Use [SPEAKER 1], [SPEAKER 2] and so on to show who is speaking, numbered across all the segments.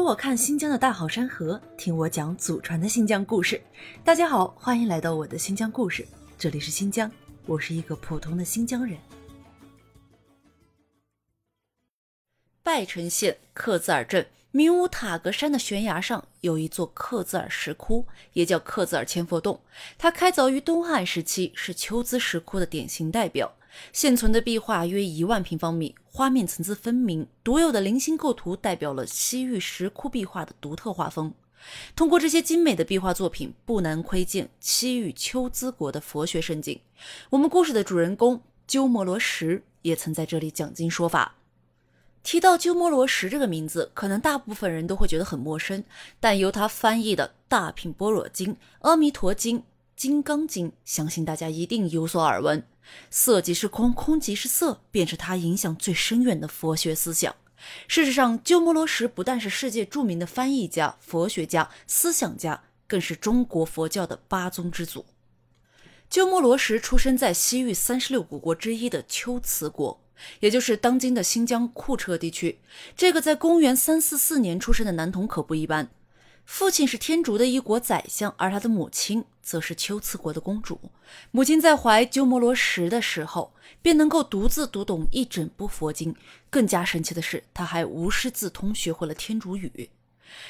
[SPEAKER 1] 给我看新疆的大好山河，听我讲祖传的新疆故事。大家好，欢迎来到我的新疆故事，这里是新疆，我是一个普通的新疆人。拜城县克孜尔镇明乌塔格山的悬崖上有一座克孜尔石窟，也叫克孜尔千佛洞。它开凿于东汉时期，是秋兹石窟的典型代表。现存的壁画约一万平方米，画面层次分明，独有的零星构图代表了西域石窟壁画的独特画风。通过这些精美的壁画作品，不难窥见西域秋兹国的佛学盛景。我们故事的主人公鸠摩罗什也曾在这里讲经说法。提到鸠摩罗什这个名字，可能大部分人都会觉得很陌生，但由他翻译的《大品般若经》《阿弥陀经》《金刚经》，相信大家一定有所耳闻。色即是空，空即是色，便是他影响最深远的佛学思想。事实上，鸠摩罗什不但是世界著名的翻译家、佛学家、思想家，更是中国佛教的八宗之祖。鸠摩罗什出生在西域三十六古国之一的龟兹国，也就是当今的新疆库车地区。这个在公元三四四年出生的男童可不一般。父亲是天竺的一国宰相，而他的母亲则是龟兹国的公主。母亲在怀鸠摩罗什的时候，便能够独自读懂一整部佛经。更加神奇的是，他还无师自通学会了天竺语。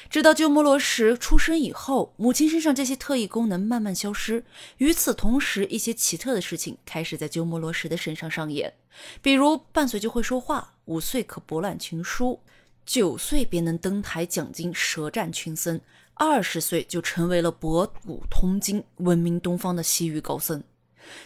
[SPEAKER 1] 直到鸠摩罗什出生以后，母亲身上这些特异功能慢慢消失。与此同时，一些奇特的事情开始在鸠摩罗什的身上上演，比如半岁就会说话，五岁可博览群书。九岁便能登台讲经，舌战群僧；二十岁就成为了博古通今、闻名东方的西域高僧。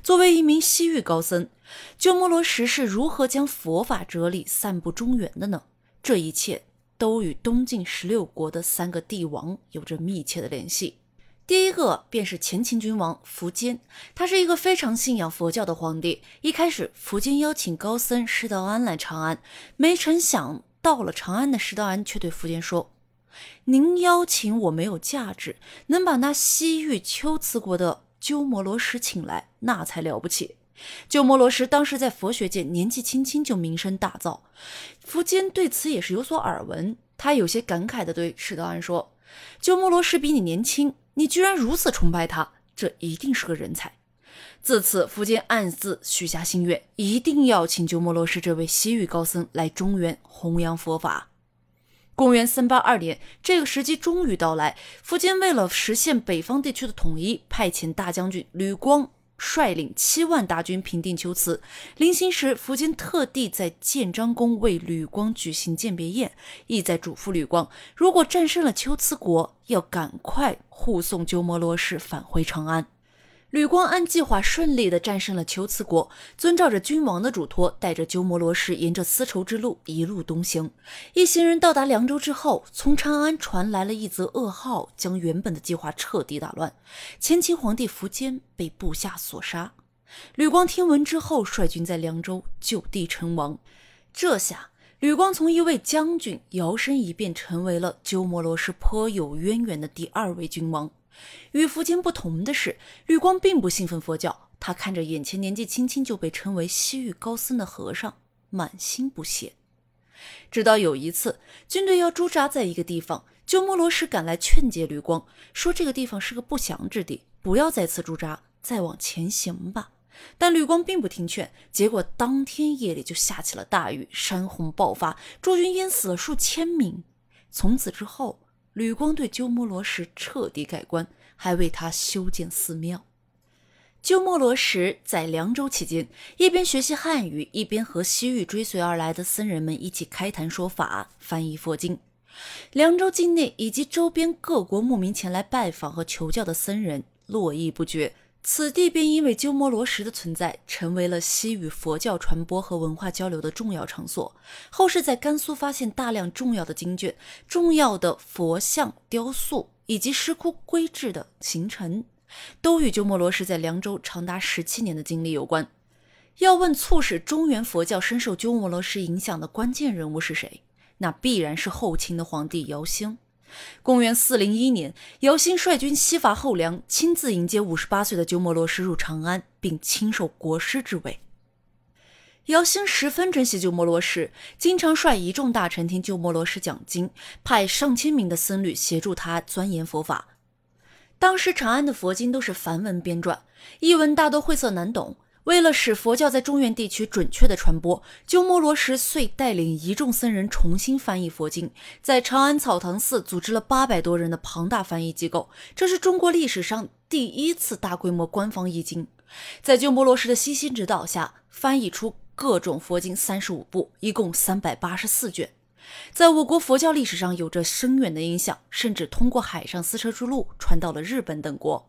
[SPEAKER 1] 作为一名西域高僧，鸠摩罗什是如何将佛法哲理散布中原的呢？这一切都与东晋十六国的三个帝王有着密切的联系。第一个便是前秦君王苻坚，他是一个非常信仰佛教的皇帝。一开始，苻坚邀请高僧释道安来长安，没成想。到了长安的石道安却对苻坚说：“您邀请我没有价值，能把那西域龟兹国的鸠摩罗什请来，那才了不起。”鸠摩罗什当时在佛学界年纪轻轻就名声大噪，苻坚对此也是有所耳闻，他有些感慨地对石道安说：“鸠摩罗什比你年轻，你居然如此崇拜他，这一定是个人才。”自此，苻坚暗自许下心愿，一定要请鸠摩罗什这位西域高僧来中原弘扬佛法。公元三八二年，这个时机终于到来。苻坚为了实现北方地区的统一，派遣大将军吕光率领七万大军平定龟兹。临行时，苻坚特地在建章宫为吕光举行鉴别宴，意在嘱咐吕光，如果战胜了龟兹国，要赶快护送鸠摩罗什返回长安。吕光按计划顺利地战胜了龟兹国，遵照着君王的嘱托，带着鸠摩罗什沿着丝绸之路一路东行。一行人到达凉州之后，从长安传来了一则噩耗，将原本的计划彻底打乱。前秦皇帝苻坚被部下所杀。吕光听闻之后，率军在凉州就地称王。这下，吕光从一位将军摇身一变，成为了鸠摩罗什颇有渊源的第二位君王。与苻坚不同的是，绿光并不信奉佛教。他看着眼前年纪轻轻就被称为西域高僧的和尚，满心不屑。直到有一次，军队要驻扎在一个地方，鸠摩罗什赶来劝解绿光，说这个地方是个不祥之地，不要在此驻扎，再往前行吧。但绿光并不听劝，结果当天夜里就下起了大雨，山洪爆发，驻军淹死了数千名。从此之后。吕光对鸠摩罗什彻底改观，还为他修建寺庙。鸠摩罗什在凉州期间，一边学习汉语，一边和西域追随而来的僧人们一起开坛说法、翻译佛经。凉州境内以及周边各国慕名前来拜访和求教的僧人络绎不绝。此地便因为鸠摩罗什的存在，成为了西域佛教传播和文化交流的重要场所。后世在甘肃发现大量重要的经卷、重要的佛像雕塑以及石窟规制的形成，都与鸠摩罗什在凉州长达十七年的经历有关。要问促使中原佛教深受鸠摩罗什影响的关键人物是谁，那必然是后秦的皇帝姚兴。公元四零一年，姚兴率军西伐后梁，亲自迎接五十八岁的鸠摩罗什入长安，并亲授国师之位。姚兴十分珍惜鸠摩罗什，经常率一众大臣听鸠摩罗什讲经，派上千名的僧侣协助他钻研佛法。当时长安的佛经都是梵文编撰，译文大多晦涩难懂。为了使佛教在中原地区准确的传播，鸠摩罗什遂带领一众僧人重新翻译佛经，在长安草堂寺组织了八百多人的庞大翻译机构，这是中国历史上第一次大规模官方译经。在鸠摩罗什的悉心指导下，翻译出。各种佛经三十五部，一共三百八十四卷，在我国佛教历史上有着深远的影响，甚至通过海上丝绸之路传到了日本等国。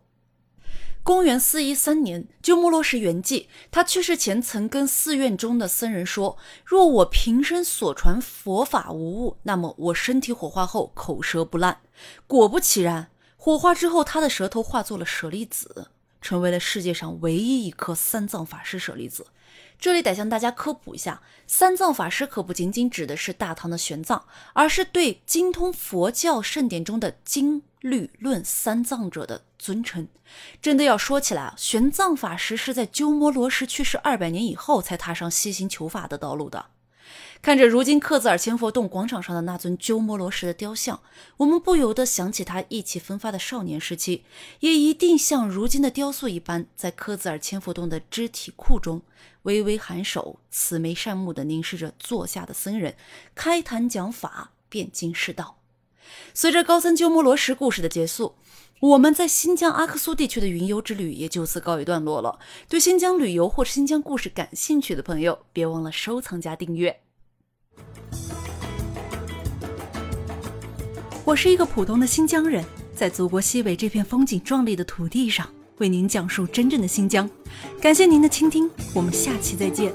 [SPEAKER 1] 公元四一三年，鸠摩罗什圆寂，他去世前曾跟寺院中的僧人说：“若我平生所传佛法无误，那么我身体火化后口舌不烂。”果不其然，火化之后，他的舌头化作了舍利子，成为了世界上唯一一颗三藏法师舍利子。这里得向大家科普一下，三藏法师可不仅仅指的是大唐的玄奘，而是对精通佛教圣典中的经律论三藏者的尊称。真的要说起来啊，玄奘法师是在鸠摩罗什去世二百年以后才踏上西行求法的道路的。看着如今克孜尔千佛洞广场上的那尊鸠摩罗什的雕像，我们不由得想起他意气风发的少年时期，也一定像如今的雕塑一般，在克孜尔千佛洞的肢体库中。微微颔首，慈眉善目地凝视着坐下的僧人，开坛讲法，辩经释道。随着高僧鸠摩罗什故事的结束，我们在新疆阿克苏地区的云游之旅也就此告一段落了。对新疆旅游或新疆故事感兴趣的朋友，别忘了收藏加订阅。我是一个普通的新疆人，在祖国西北这片风景壮丽的土地上。为您讲述真正的新疆，感谢您的倾听，我们下期再见。